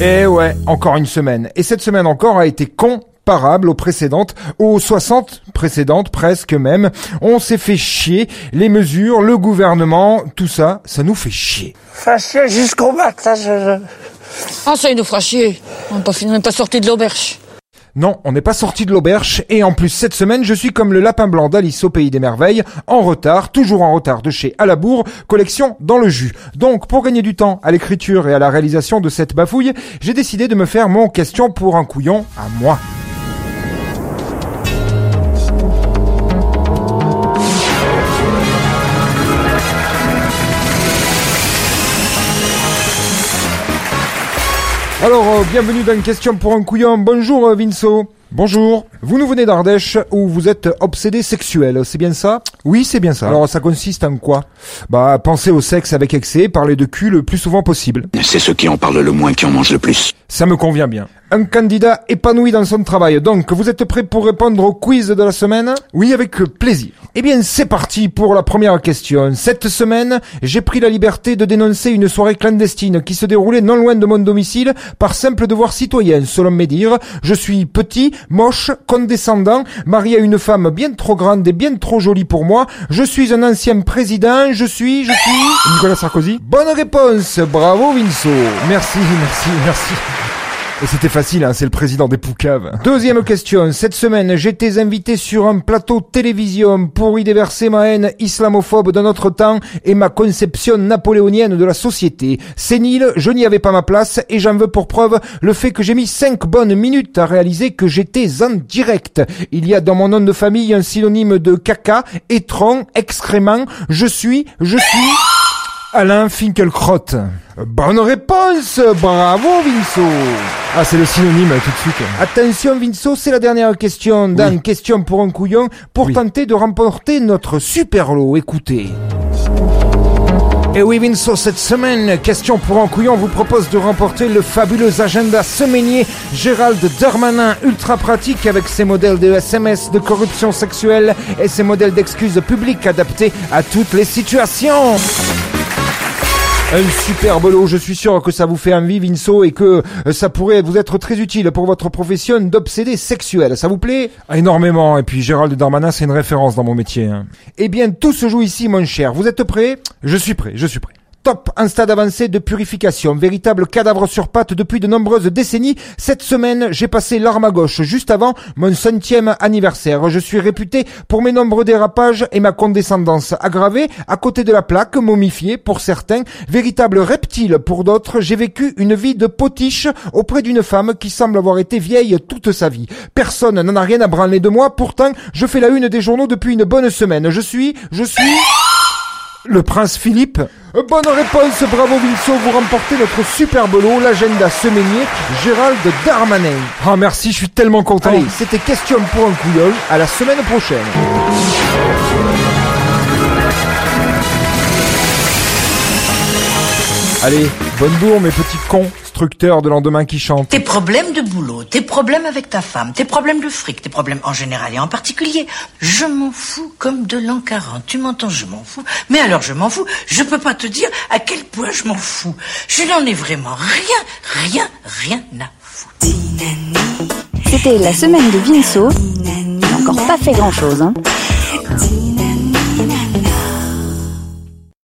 Et Eh ouais, encore une semaine. Et cette semaine encore a été comparable aux précédentes, aux 60 précédentes presque même. On s'est fait chier, les mesures, le gouvernement, tout ça, ça nous fait chier. Fâché jusqu'au matin, je... je- Ah, ça, il nous fera chier. On n'est pas, fini- on n'est pas sorti de l'auberge. Non, on n'est pas sorti de l'auberge et en plus cette semaine je suis comme le lapin blanc d'Alice au pays des merveilles, en retard, toujours en retard de chez Alabour, collection dans le jus. Donc pour gagner du temps à l'écriture et à la réalisation de cette bafouille, j'ai décidé de me faire mon question pour un couillon à moi. Alors, euh, bienvenue dans une question pour un couillon. Bonjour euh, Vinceau. Bonjour. Vous nous venez d'Ardèche où vous êtes obsédé sexuel, c'est bien ça? Oui, c'est bien ça. Alors ça consiste en quoi? Bah, penser au sexe avec excès, parler de cul le plus souvent possible. C'est ceux qui en parlent le moins qui en mangent le plus. Ça me convient bien. Un candidat épanoui dans son travail. Donc, vous êtes prêt pour répondre au quiz de la semaine? Oui, avec plaisir. Eh bien, c'est parti pour la première question. Cette semaine, j'ai pris la liberté de dénoncer une soirée clandestine qui se déroulait non loin de mon domicile par simple devoir citoyen, selon mes dires. Je suis petit, moche, condescendant, marié à une femme bien trop grande et bien trop jolie pour moi. Je suis un ancien président, je suis, je suis... Nicolas Sarkozy? Bonne réponse Bravo Vinceau Merci, merci, merci. Et c'était facile, hein, c'est le président des Poucaves. Deuxième question. Cette semaine, j'étais invité sur un plateau télévision pour y déverser ma haine islamophobe de notre temps et ma conception napoléonienne de la société. Sénile, je n'y avais pas ma place et j'en veux pour preuve le fait que j'ai mis cinq bonnes minutes à réaliser que j'étais en direct. Il y a dans mon nom de famille un synonyme de caca, étron, excrément. Je suis, je suis... Alain Finkielkraut. Bonne réponse Bravo Vinceau Ah c'est le synonyme tout de suite. Attention Vinceau, c'est la dernière question. Dan, question pour un couillon pour tenter de remporter notre super lot. Écoutez. Et oui Vinceau, cette semaine, question pour un couillon vous propose de remporter le fabuleux agenda semainier Gérald Darmanin, ultra pratique avec ses modèles de SMS, de corruption sexuelle et ses modèles d'excuses publiques adaptés à toutes les situations. Un super lot, je suis sûr que ça vous fait envie Vinceau et que euh, ça pourrait vous être très utile pour votre profession d'obsédé sexuel. Ça vous plaît? Ah, Énormément, et puis Gérald Darmanin c'est une référence dans mon métier. hein. Eh bien tout se joue ici mon cher, vous êtes prêts Je suis prêt, je suis prêt. Top, un stade avancé de purification, véritable cadavre sur pattes depuis de nombreuses décennies. Cette semaine, j'ai passé l'arme à gauche juste avant mon centième anniversaire. Je suis réputé pour mes nombreux dérapages et ma condescendance aggravée à côté de la plaque, momifiée pour certains, véritable reptile pour d'autres. J'ai vécu une vie de potiche auprès d'une femme qui semble avoir été vieille toute sa vie. Personne n'en a rien à branler de moi, pourtant je fais la une des journaux depuis une bonne semaine. Je suis, je suis... Le prince Philippe Euh, Bonne réponse, bravo Vinceau, vous remportez notre super lot, l'agenda semainier Gérald Darmanin. Ah merci, je suis tellement content. Allez, c'était question pour un couillon, à la semaine prochaine. Allez, bonne bourre mes petits cons, structeurs de lendemain qui chantent. Tes problèmes de boulot, tes problèmes avec ta femme, tes problèmes de fric, tes problèmes en général et en particulier, je m'en fous comme de l'an 40. Tu m'entends, je m'en fous. Mais alors je m'en fous, je peux pas te dire à quel point je m'en fous. Je n'en ai vraiment rien, rien, rien à foutre. C'était la semaine de Vinceau. Il n'a encore pas fait grand chose, hein.